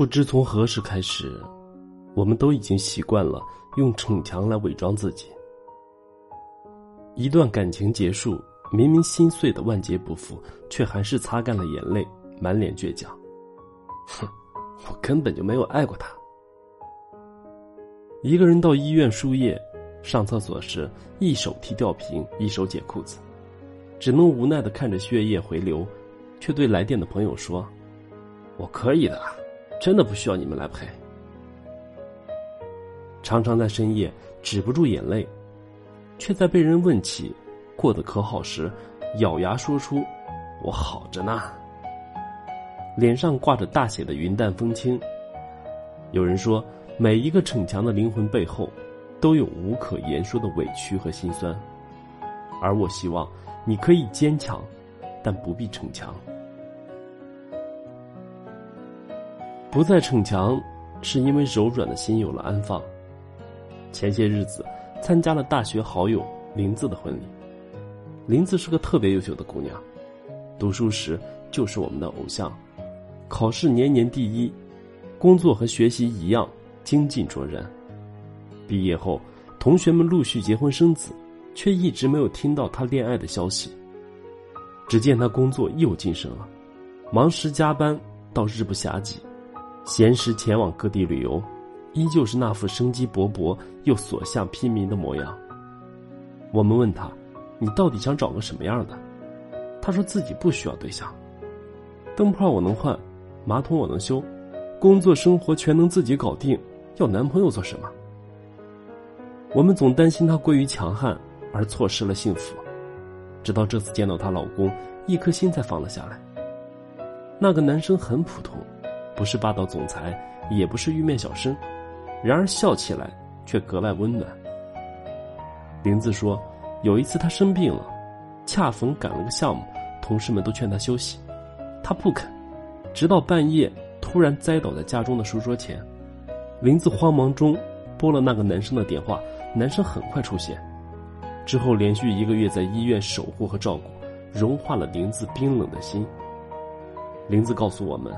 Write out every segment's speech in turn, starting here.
不知从何时开始，我们都已经习惯了用逞强来伪装自己。一段感情结束，明明心碎的万劫不复，却还是擦干了眼泪，满脸倔强。哼，我根本就没有爱过他。一个人到医院输液，上厕所时一手提吊瓶，一手解裤子，只能无奈的看着血液回流，却对来电的朋友说：“我可以的。”真的不需要你们来陪。常常在深夜止不住眼泪，却在被人问起过得可好时，咬牙说出：“我好着呢。”脸上挂着大写的云淡风轻。有人说，每一个逞强的灵魂背后，都有无可言说的委屈和心酸。而我希望，你可以坚强，但不必逞强。不再逞强，是因为柔软的心有了安放。前些日子参加了大学好友林子的婚礼。林子是个特别优秀的姑娘，读书时就是我们的偶像，考试年年第一，工作和学习一样精进卓然。毕业后，同学们陆续结婚生子，却一直没有听到她恋爱的消息。只见她工作又晋升了，忙时加班到日不暇给。闲时前往各地旅游，依旧是那副生机勃勃又所向披靡的模样。我们问他：“你到底想找个什么样的？”他说自己不需要对象，灯泡我能换，马桶我能修，工作生活全能自己搞定，要男朋友做什么？我们总担心她过于强悍而错失了幸福，直到这次见到她老公，一颗心才放了下来。那个男生很普通。不是霸道总裁，也不是玉面小生，然而笑起来却格外温暖。林子说，有一次他生病了，恰逢赶了个项目，同事们都劝他休息，他不肯，直到半夜突然栽倒在家中的书桌前。林子慌忙中拨了那个男生的电话，男生很快出现，之后连续一个月在医院守护和照顾，融化了林子冰冷的心。林子告诉我们。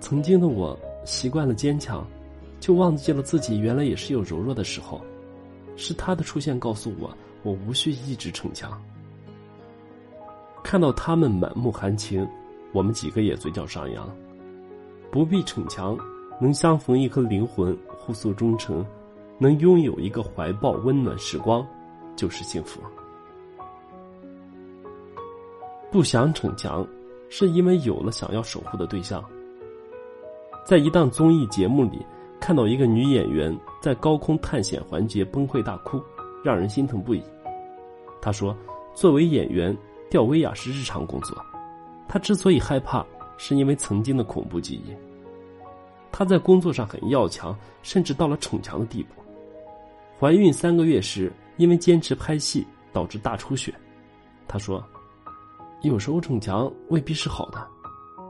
曾经的我习惯了坚强，就忘记了自己原来也是有柔弱的时候。是他的出现告诉我，我无需一直逞强。看到他们满目含情，我们几个也嘴角上扬。不必逞强，能相逢一颗灵魂，互诉衷诚，能拥有一个怀抱温暖时光，就是幸福。不想逞强，是因为有了想要守护的对象。在一档综艺节目里，看到一个女演员在高空探险环节崩溃大哭，让人心疼不已。她说：“作为演员，吊威亚是日常工作。她之所以害怕，是因为曾经的恐怖记忆。她在工作上很要强，甚至到了逞强的地步。怀孕三个月时，因为坚持拍戏导致大出血。她说：‘有时候逞强未必是好的。’”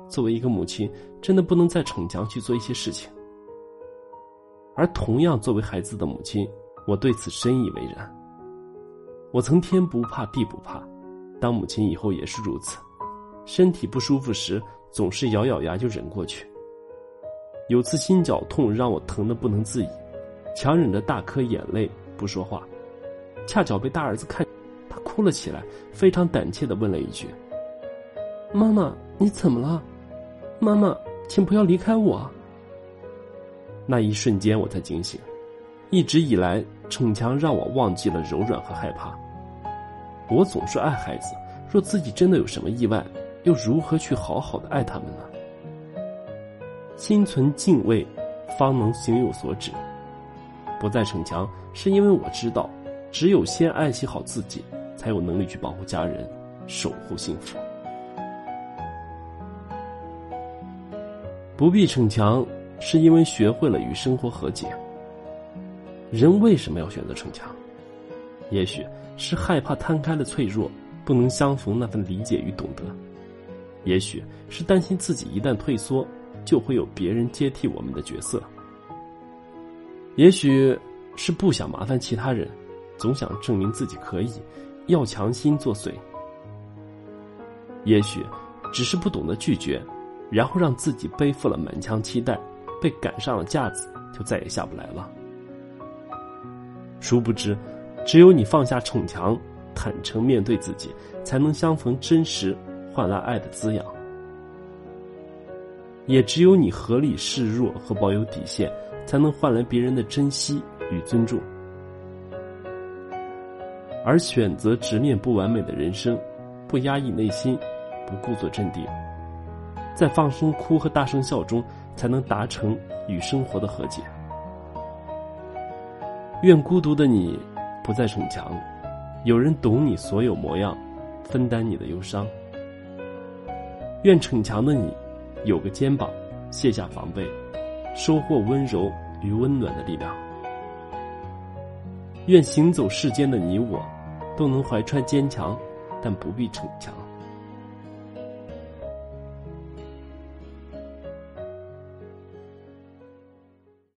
作为一个母亲，真的不能再逞强去做一些事情。而同样作为孩子的母亲，我对此深以为然。我曾天不怕地不怕，当母亲以后也是如此。身体不舒服时，总是咬咬牙就忍过去。有次心绞痛让我疼得不能自已，强忍着大颗眼泪不说话，恰巧被大儿子看，他哭了起来，非常胆怯的问了一句：“妈妈，你怎么了？”妈妈，请不要离开我。那一瞬间，我才惊醒。一直以来，逞强让我忘记了柔软和害怕。我总是爱孩子，若自己真的有什么意外，又如何去好好的爱他们呢？心存敬畏，方能行有所指。不再逞强，是因为我知道，只有先爱惜好自己，才有能力去保护家人，守护幸福。不必逞强，是因为学会了与生活和解。人为什么要选择逞强？也许是害怕摊开了脆弱，不能相逢那份理解与懂得；也许是担心自己一旦退缩，就会有别人接替我们的角色；也许是不想麻烦其他人，总想证明自己可以，要强心作祟；也许只是不懂得拒绝。然后让自己背负了满腔期待，被赶上了架子，就再也下不来了。殊不知，只有你放下逞强，坦诚面对自己，才能相逢真实，换来爱的滋养。也只有你合理示弱和保有底线，才能换来别人的珍惜与尊重。而选择直面不完美的人生，不压抑内心，不故作镇定，在放声哭和大声笑中，才能达成与生活的和解。愿孤独的你不再逞强，有人懂你所有模样，分担你的忧伤。愿逞强的你有个肩膀，卸下防备，收获温柔与温暖的力量。愿行走世间的你我。都能怀揣坚强，但不必逞强。